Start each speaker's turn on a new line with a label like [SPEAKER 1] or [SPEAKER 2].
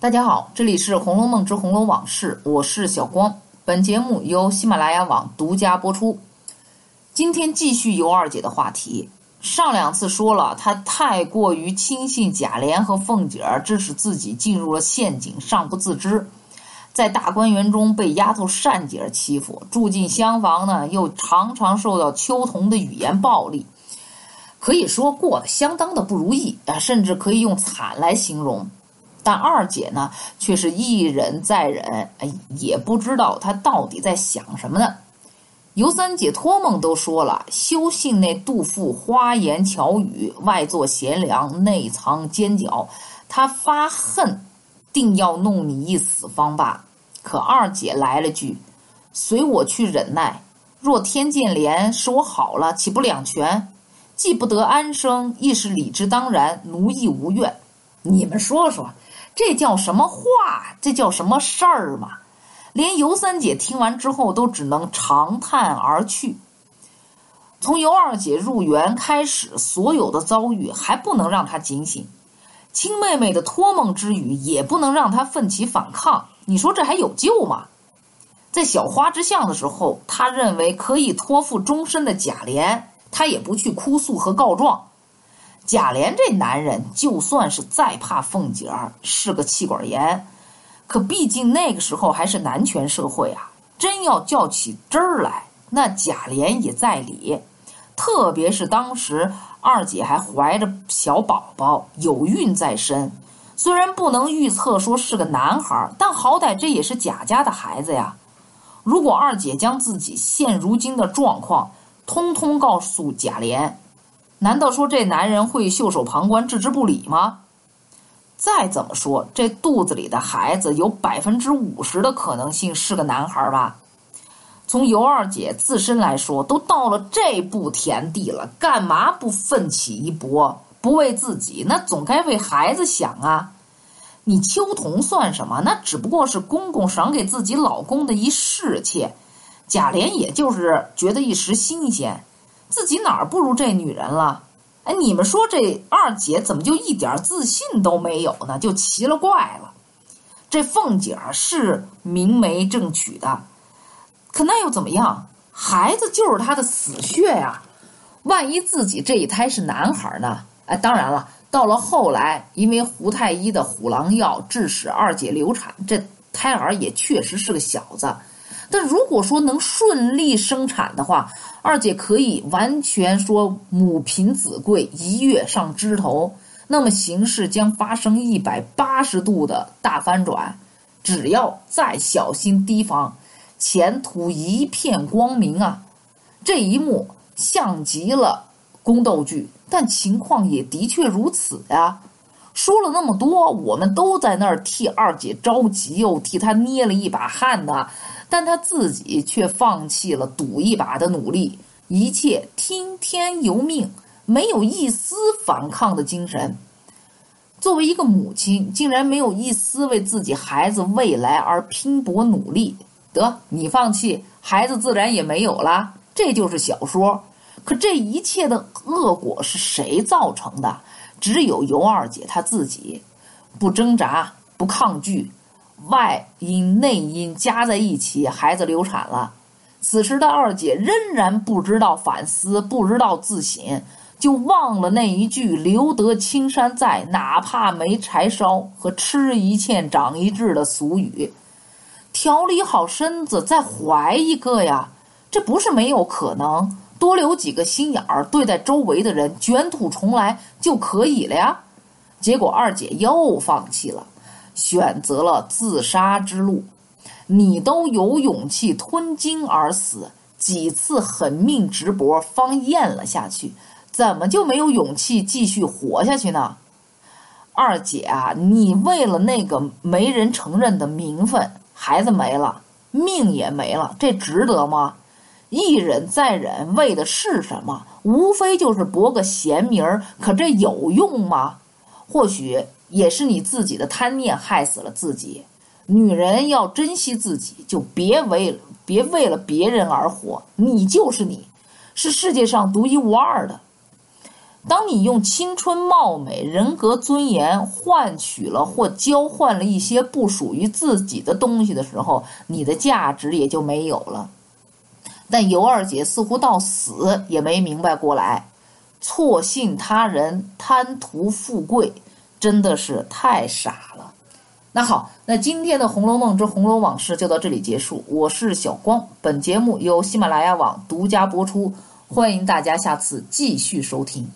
[SPEAKER 1] 大家好，这里是《红楼梦之红楼往事》，我是小光。本节目由喜马拉雅网独家播出。今天继续尤二姐的话题。上两次说了，她太过于轻信贾琏和凤姐儿，致使自己进入了陷阱，尚不自知。在大观园中被丫头善姐儿欺负，住进厢房呢，又常常受到秋桐的语言暴力，可以说过得相当的不如意啊，甚至可以用惨来形容。但二姐呢，却是一忍再忍，哎，也不知道她到底在想什么呢。尤三姐托梦都说了，休信那杜甫花言巧语，外作贤良，内藏奸狡，她发恨，定要弄你一死方罢。可二姐来了句：“随我去忍耐，若天见怜，使我好了，岂不两全？既不得安生，亦是理之当然，奴亦无怨。你们说说，这叫什么话？这叫什么事儿嘛？”连尤三姐听完之后，都只能长叹而去。从尤二姐入园开始，所有的遭遇还不能让她警醒，亲妹妹的托梦之语也不能让她奋起反抗。你说这还有救吗？在小花之巷的时候，他认为可以托付终身的贾琏，他也不去哭诉和告状。贾琏这男人，就算是再怕凤姐儿是个气管炎，可毕竟那个时候还是男权社会啊，真要较起真儿来，那贾琏也在理。特别是当时二姐还怀着小宝宝，有孕在身。虽然不能预测说是个男孩，但好歹这也是贾家的孩子呀。如果二姐将自己现如今的状况通通告诉贾琏，难道说这男人会袖手旁观、置之不理吗？再怎么说，这肚子里的孩子有百分之五十的可能性是个男孩吧？从尤二姐自身来说，都到了这步田地了，干嘛不奋起一搏？不为自己，那总该为孩子想啊！你秋桐算什么？那只不过是公公赏给自己老公的一侍妾，贾琏也就是觉得一时新鲜，自己哪儿不如这女人了？哎，你们说这二姐怎么就一点自信都没有呢？就奇了怪了。这凤姐儿是明媒正娶的，可那又怎么样？孩子就是她的死穴呀！万一自己这一胎是男孩呢？哎，当然了，到了后来，因为胡太医的虎狼药致使二姐流产，这胎儿也确实是个小子。但如果说能顺利生产的话，二姐可以完全说母凭子贵，一跃上枝头，那么形势将发生一百八十度的大翻转。只要再小心提防，前途一片光明啊！这一幕像极了宫斗剧。但情况也的确如此呀。说了那么多，我们都在那儿替二姐着急，又替她捏了一把汗呢。但她自己却放弃了赌一把的努力，一切听天由命，没有一丝反抗的精神。作为一个母亲，竟然没有一丝为自己孩子未来而拼搏努力。得你放弃，孩子自然也没有了。这就是小说。可这一切的恶果是谁造成的？只有尤二姐她自己，不挣扎，不抗拒，外因内因加在一起，孩子流产了。此时的二姐仍然不知道反思，不知道自省，就忘了那一句“留得青山在，哪怕没柴烧”和“吃一堑长一智”的俗语。调理好身子，再怀一个呀，这不是没有可能。多留几个心眼儿，对待周围的人，卷土重来就可以了呀。结果二姐又放弃了，选择了自杀之路。你都有勇气吞金而死，几次狠命直搏方咽了下去，怎么就没有勇气继续活下去呢？二姐啊，你为了那个没人承认的名分，孩子没了，命也没了，这值得吗？一忍再忍，为的是什么？无非就是博个贤名儿。可这有用吗？或许也是你自己的贪念害死了自己。女人要珍惜自己，就别为别为了别人而活。你就是你，是世界上独一无二的。当你用青春貌美、人格尊严换取了或交换了一些不属于自己的东西的时候，你的价值也就没有了。但尤二姐似乎到死也没明白过来，错信他人，贪图富贵，真的是太傻了。那好，那今天的《红楼梦之红楼往事》就到这里结束。我是小光，本节目由喜马拉雅网独家播出，欢迎大家下次继续收听。